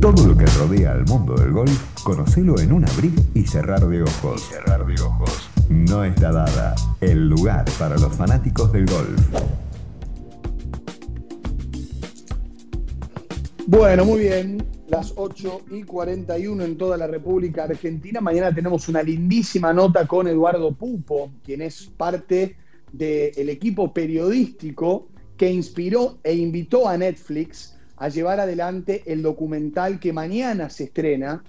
Todo lo que rodea al mundo del golf, conocelo en un abrir y cerrar de ojos. cerrar de ojos. No está dada el lugar para los fanáticos del golf. Bueno, muy bien. Las 8 y 41 en toda la República Argentina. Mañana tenemos una lindísima nota con Eduardo Pupo, quien es parte del equipo periodístico que inspiró e invitó a Netflix a llevar adelante el documental que mañana se estrena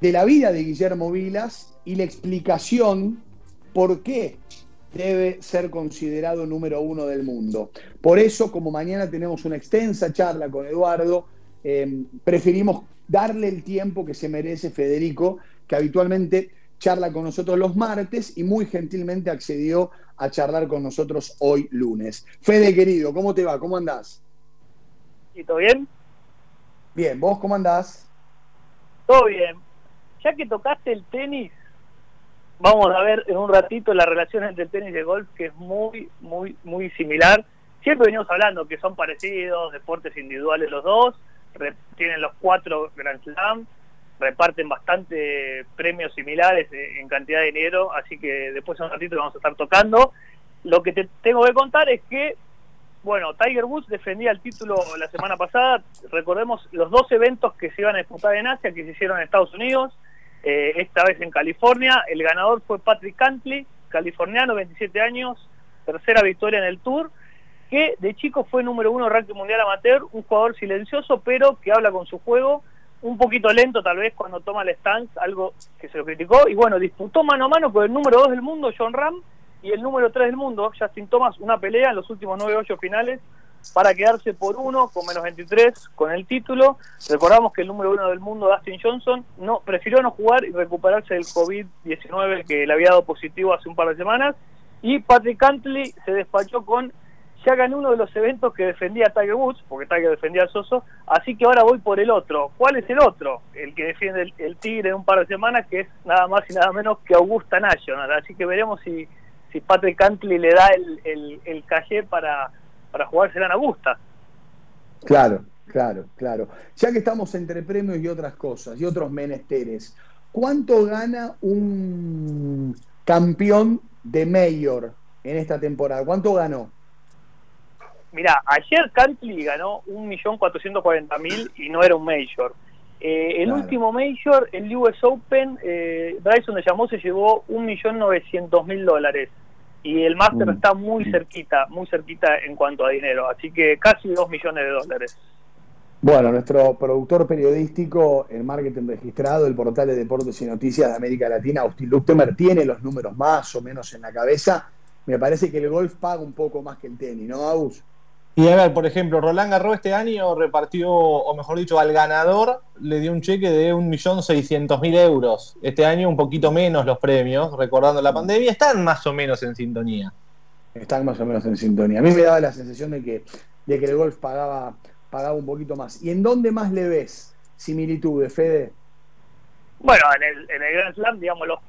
de la vida de Guillermo Vilas y la explicación por qué debe ser considerado número uno del mundo. Por eso, como mañana tenemos una extensa charla con Eduardo, eh, preferimos darle el tiempo que se merece Federico, que habitualmente charla con nosotros los martes y muy gentilmente accedió a charlar con nosotros hoy lunes. Fede, querido, ¿cómo te va? ¿Cómo andás? ¿Y todo bien? Bien, ¿vos cómo andás? Todo bien. Ya que tocaste el tenis, vamos a ver en un ratito la relación entre el tenis y el golf, que es muy, muy, muy similar. Siempre venimos hablando que son parecidos, deportes individuales los dos, tienen los cuatro Grand Slam, reparten bastante premios similares en cantidad de dinero, así que después en un ratito vamos a estar tocando. Lo que te tengo que contar es que, bueno, Tiger Woods defendía el título la semana pasada, recordemos los dos eventos que se iban a disputar en Asia, que se hicieron en Estados Unidos, eh, esta vez en California, el ganador fue Patrick Cantley, californiano, 27 años, tercera victoria en el Tour, que de chico fue número uno ranking mundial amateur, un jugador silencioso, pero que habla con su juego, un poquito lento tal vez cuando toma el stance, algo que se lo criticó, y bueno, disputó mano a mano con el número 2 del mundo, John Ram, y el número 3 del mundo, Justin Thomas, una pelea en los últimos 9-8 finales para quedarse por uno, con menos 23, con el título. Recordamos que el número 1 del mundo, Dustin Johnson, no prefirió no jugar y recuperarse del COVID-19 que le había dado positivo hace un par de semanas, y Patrick Cantley se despachó con ya gané uno de los eventos que defendía Tiger Woods, porque Tiger defendía al Soso, así que ahora voy por el otro. ¿Cuál es el otro? El que defiende el, Tigre en un par de semanas, que es nada más y nada menos que Augusta National. Así que veremos si, si Patrick Cantley le da el, el, el calle para, para jugársela en Augusta. Claro, claro, claro. Ya que estamos entre premios y otras cosas, y otros menesteres, ¿cuánto gana un campeón de Mayor en esta temporada? ¿Cuánto ganó? Mira, ayer Cantley ganó 1.440.000 y no era un Major. Eh, el último Major, el US Open, eh, Bryson de llamó se llevó 1.900.000 dólares. Y el Master mm. está muy cerquita, muy cerquita en cuanto a dinero. Así que casi 2 millones de dólares. Bueno, nuestro productor periodístico en marketing registrado, el portal de deportes y noticias de América Latina, Austin Luchtemer, tiene los números más o menos en la cabeza. Me parece que el golf paga un poco más que el tenis, ¿no, Aus? Y a ver, por ejemplo, Roland Garros este año repartió, o mejor dicho, al ganador le dio un cheque de 1.600.000 euros. Este año un poquito menos los premios, recordando la pandemia, están más o menos en sintonía. Están más o menos en sintonía. A mí me daba la sensación de que, de que el golf pagaba, pagaba un poquito más. ¿Y en dónde más le ves similitudes, Fede? Bueno, en el, en el Grand Slam, digamos, los,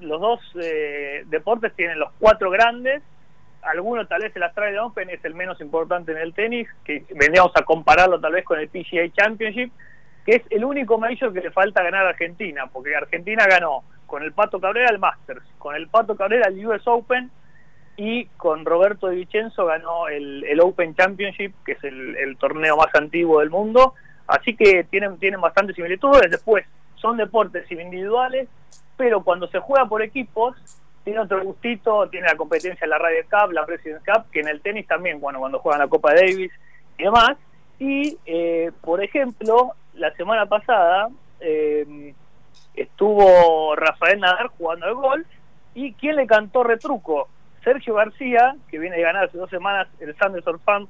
los, dos eh, deportes tienen los cuatro grandes alguno tal vez el Australian Open es el menos importante en el tenis, que vendríamos a compararlo tal vez con el PGA Championship, que es el único major que le falta ganar a Argentina, porque Argentina ganó con el Pato Cabrera el Masters, con el Pato Cabrera el US Open y con Roberto de Vicenzo ganó el, Open Championship, que es el, torneo más antiguo del mundo. Así que tienen, tienen bastantes similitudes. Después, son deportes individuales, pero cuando se juega por equipos, tiene otro gustito, tiene la competencia en la Radio Cup, la President's Cup, que en el tenis también, bueno, cuando juegan la Copa Davis y demás. Y, eh, por ejemplo, la semana pasada eh, estuvo Rafael Nadal jugando el golf y ¿quién le cantó retruco? Sergio García, que viene de ganar hace dos semanas el Sanderson Farm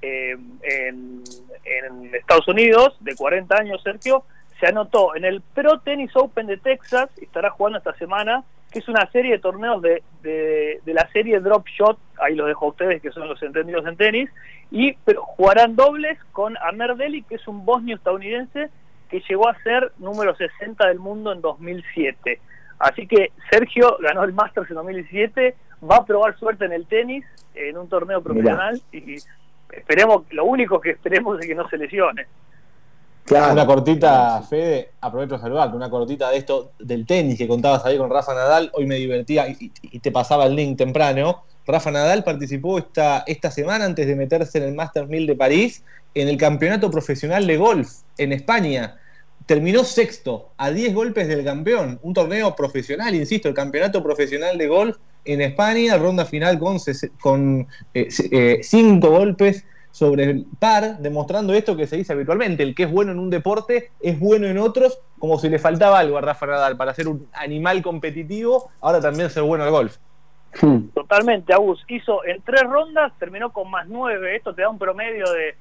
eh, en, en Estados Unidos, de 40 años Sergio, se anotó en el Pro Tennis Open de Texas, estará jugando esta semana que es una serie de torneos de, de, la serie Drop Shot, ahí lo dejo a ustedes que son los entendidos en tenis, y pero jugarán dobles con Amer Deli, que es un bosnio estadounidense que llegó a ser número 60 del mundo en 2007. Así que Sergio ganó el Masters en 2017, va a probar suerte en el tenis, en un torneo profesional, y esperemos, lo único que esperemos es que no se lesione. Una cortita, Fede, aprovecho de saludarte, una cortita de esto del tenis que contabas ahí con Rafa Nadal, hoy me divertía y, te pasaba el link temprano. Rafa Nadal participó esta, esta semana antes de meterse en el Masters 1000 de París en el campeonato profesional de golf en España. Terminó sexto, a 10 golpes del campeón, un torneo profesional, insisto, el campeonato profesional de golf en España, ronda final con, con eh, eh, cinco golpes sobre el par, demostrando esto que se dice habitualmente, el que es bueno en un deporte es bueno en otros, como si le faltaba algo a Rafa Nadal para ser un animal competitivo, ahora también ser bueno al golf. Hmm. Totalmente, Agus. Hizo en tres rondas, terminó con más nueve. Esto te da un promedio de,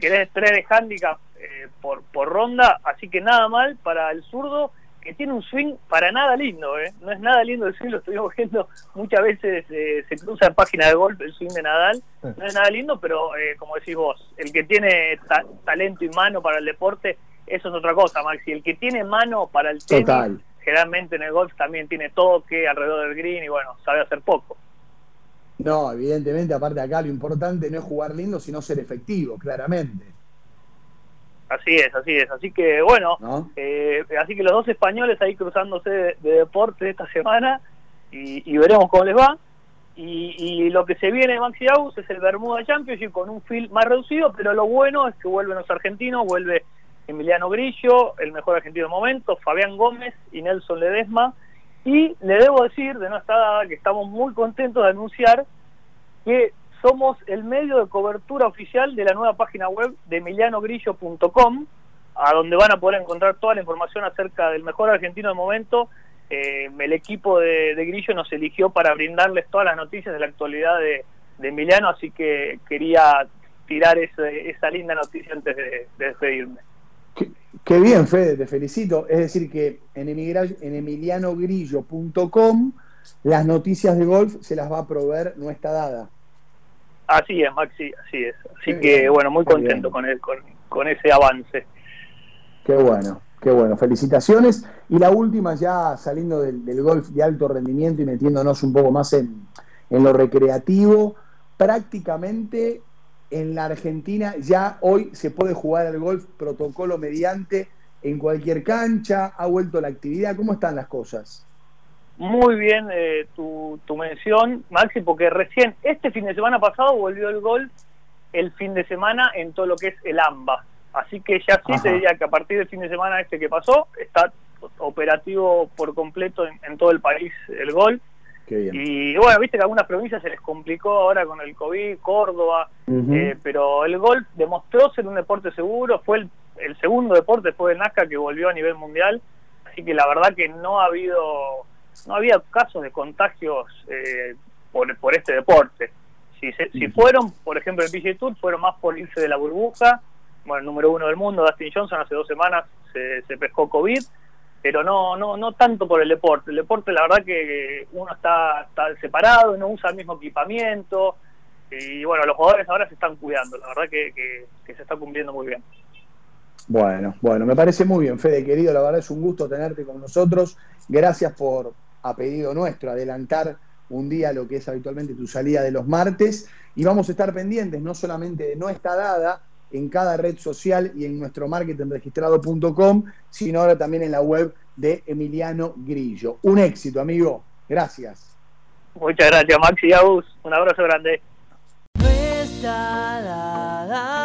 querés, tres de handicap eh, por, por ronda, así que nada mal para el zurdo que tiene un swing para nada lindo, ¿eh? No es nada lindo el swing, lo estuvimos viendo muchas veces, eh, se cruza en página de golf el swing de Nadal, no es nada lindo, pero eh, como decís vos, el que tiene talento y mano para el deporte, eso es otra cosa, Maxi. El que tiene mano para el tenis, generalmente en el golf también tiene toque alrededor del green y bueno, sabe hacer poco. No, evidentemente, aparte acá lo importante no es jugar lindo, sino ser efectivo, claramente. Así es, así es. Así que bueno, eh, así que los dos españoles ahí cruzándose de, deporte esta semana y, veremos cómo les va. Y, lo que se viene Maxi Aus es el Bermuda Championship con un feel más reducido, pero lo bueno es que vuelven los argentinos, vuelve Emiliano Grillo, el mejor argentino de momento, Fabián Gómez y Nelson Ledesma. Y le debo decir, de nuestra dada, que estamos muy contentos de anunciar que somos el medio de cobertura oficial de la nueva página web de emilianogrillo.com, a donde van a poder encontrar toda la información acerca del mejor argentino del momento. Eh, el equipo de, Grillo nos eligió para brindarles todas las noticias de la actualidad de, Emiliano, así que quería tirar esa linda noticia antes de, despedirme. Qué, bien, Fede, te felicito. Es decir, que en, en emilianogrillo.com las noticias de golf se las va a proveer nuestra dada. Así es, Maxi, así es. Así que, bueno, muy contento con, el, con, ese avance. Qué bueno, qué bueno. Felicitaciones. Y la última, ya saliendo del, golf de alto rendimiento y metiéndonos un poco más en, en lo recreativo, prácticamente en la Argentina ya hoy se puede jugar al golf protocolo mediante en cualquier cancha, ha vuelto la actividad, ¿cómo están las cosas? Muy bien eh, tu, tu mención, Maxi, porque recién este fin de semana pasado volvió el golf el fin de semana en todo lo que es el AMBA. Así que ya sí te diría que a partir del fin de semana este que pasó, está operativo por completo en, todo el país el golf. Y bueno, viste que a algunas provincias se les complicó ahora con el COVID, Córdoba, eh, pero el golf demostró ser un deporte seguro, fue el, el segundo deporte después del NASCAR que volvió a nivel mundial, así que la verdad que no ha habido no había casos de contagios eh, por, por este deporte. Si, si fueron, por ejemplo, el PGA Tour, fueron más por irse de la burbuja. Bueno, el número uno del mundo, Dustin Johnson, hace dos semanas se, se pescó COVID, pero no, no, no tanto por el deporte. El deporte, la verdad que uno está, está separado, no usa el mismo equipamiento. Y bueno, los jugadores ahora se están cuidando. La verdad que, que se está cumpliendo muy bien. Bueno, bueno, me parece muy bien, Fede, querido. La verdad es un gusto tenerte con nosotros. Gracias por, a pedido nuestro, adelantar un día lo que es habitualmente tu salida de los martes. Y vamos a estar pendientes, no solamente de No Está Dada, en cada red social y en nuestro marketingregistrado.com, sino ahora también en la web de Emiliano Grillo. Un éxito, amigo. Gracias. Muchas gracias, Maxi Un abrazo grande. No está dada.